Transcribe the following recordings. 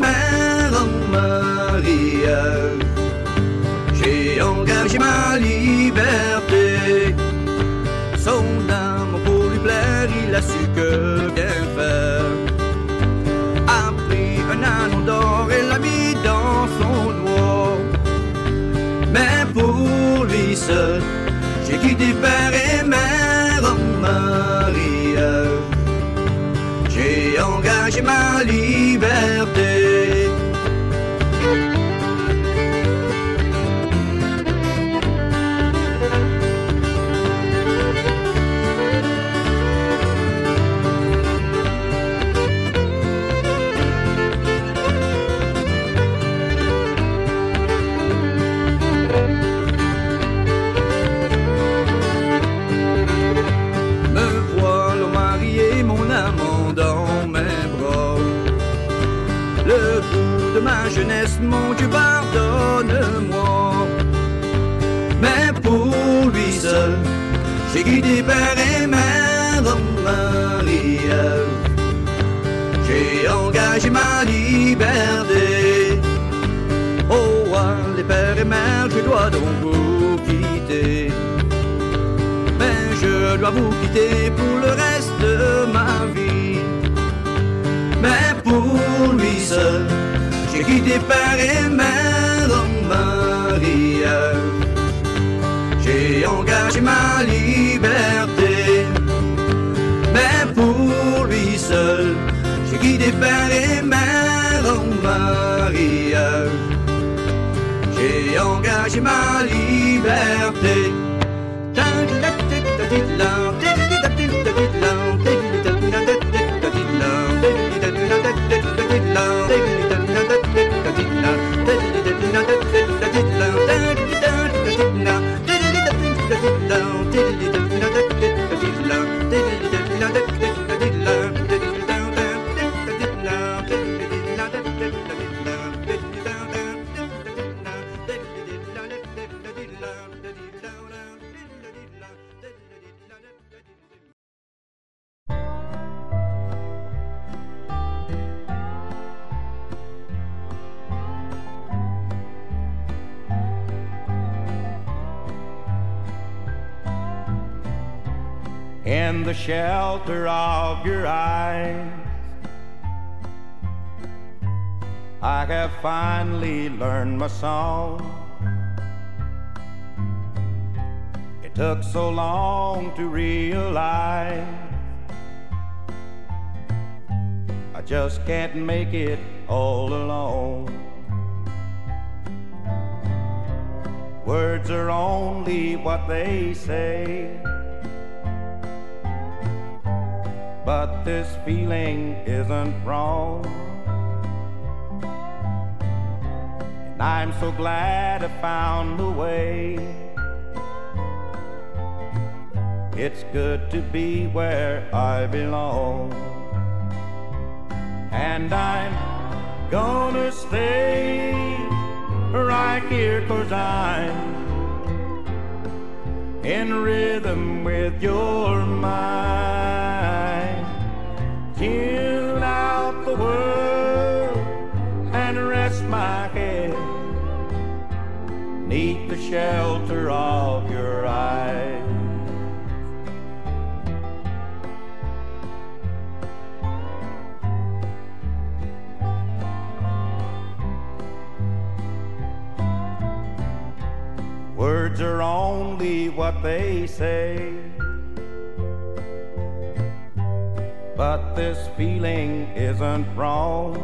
mère en mariage. J'ai engagé ma liberté. Son âme pour lui plaire, il a su que bien faire. A pris un anneau d'or et l'a mis dans son doigt. Mais pour lui seul, j'ai quitté père engagé ma liberté. J'ai guidé père et mère mariage. J'ai engagé ma liberté. Oh, les pères et mères, je dois donc vous quitter. Mais je dois vous quitter pour le reste de ma vie. Mais pour lui seul, j'ai quitté père et mère j'ai ma liberté. Mais pour lui seul, j'ai guidé par les mères en mariage. J'ai engagé ma liberté. Tant, tant, tant, in the shelter of your eyes. I have finally learned my song. It took so long to realize I just can't make it all alone. Words are only what they say. But this feeling isn't wrong. And I'm so glad I found the way. It's good to be where I belong. And I'm gonna stay right here cause I'm in rhythm with your mind. Tune out the world and rest my head neath the shelter of your eyes. Words are only what they say. But this feeling isn't wrong.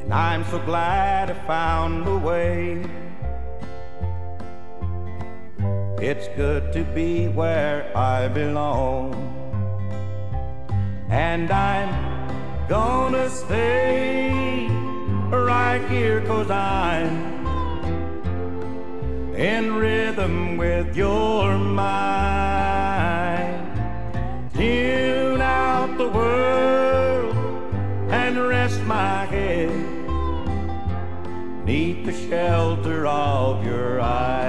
And I'm so glad I found a way. It's good to be where I belong. And I'm gonna stay right here cause I'm in rhythm with your mind. My head neath the shelter of your eyes.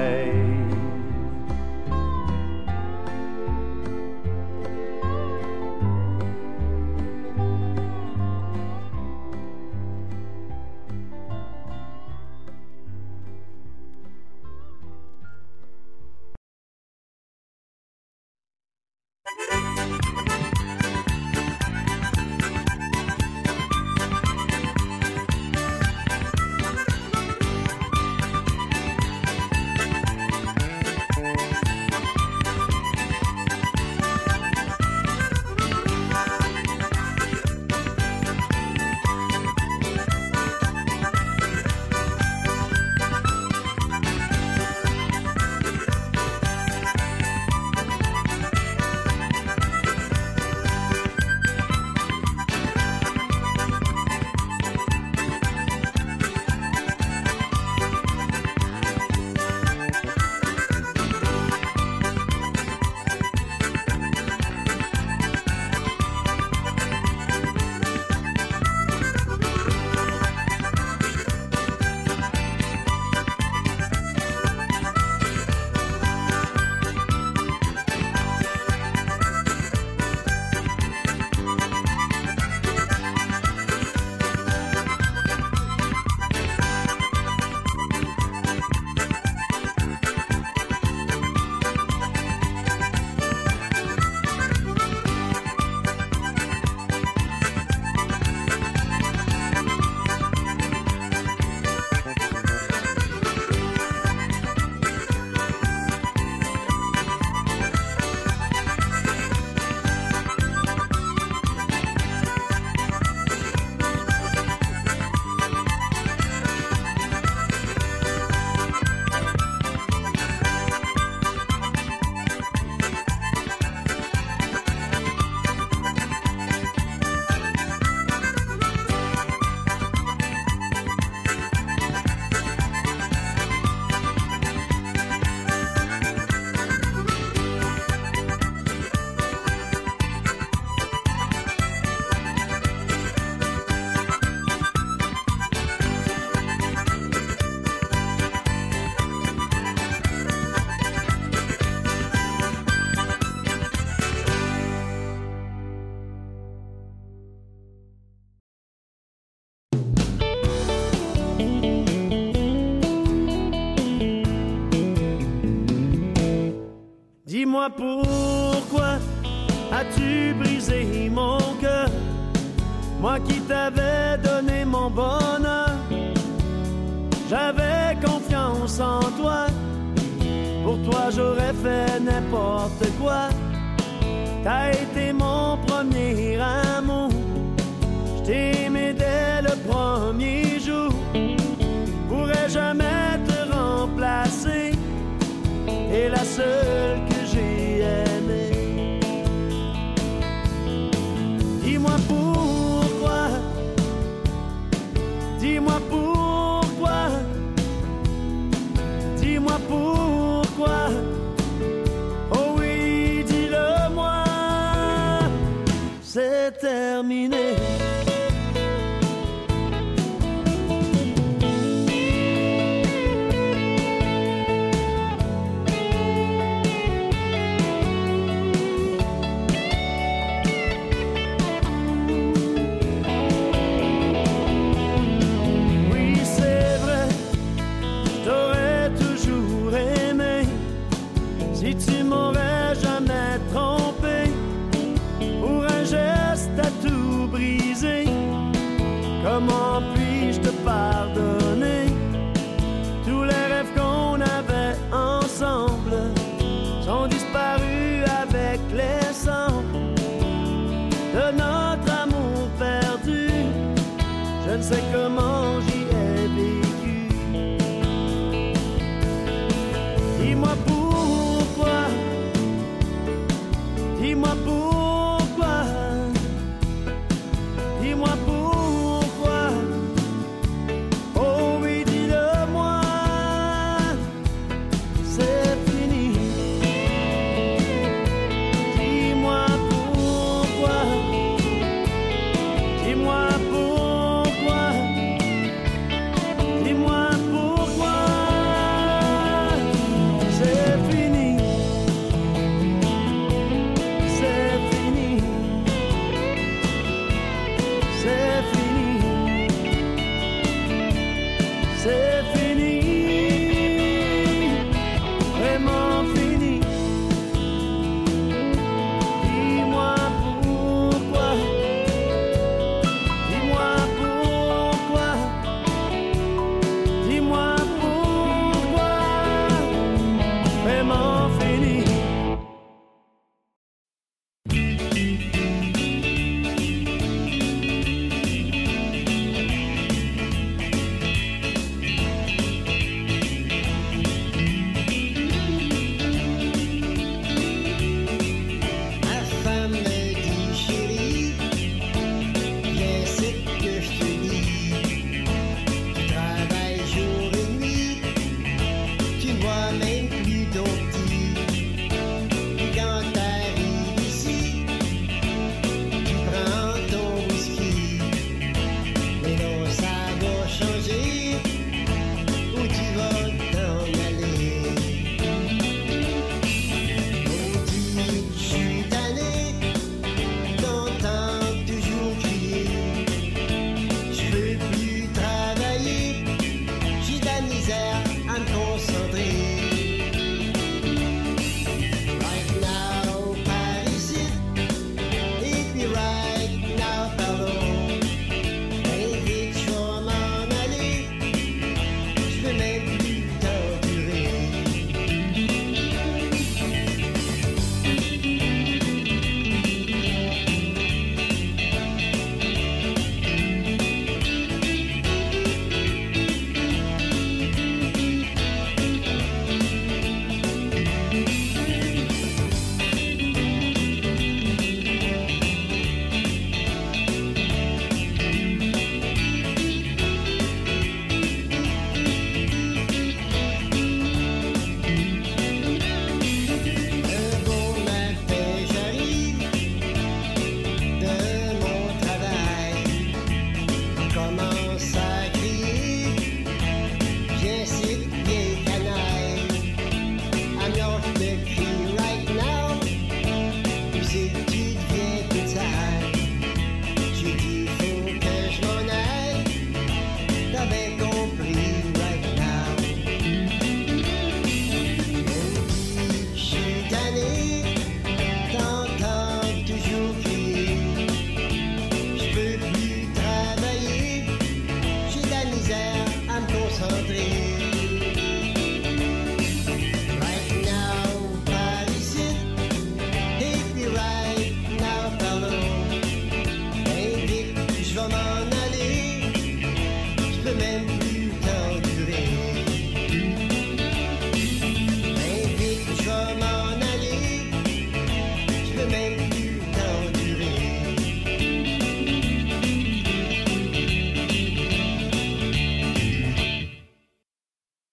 Pourquoi as-tu brisé mon cœur? Moi qui t'avais donné mon bonheur, j'avais confiance en toi. Pour toi j'aurais fait n'importe quoi. T'as été mon premier amour. Je t'ai aimé dès le premier jour. Pourrais jamais te remplacer. Et la seule que my boo.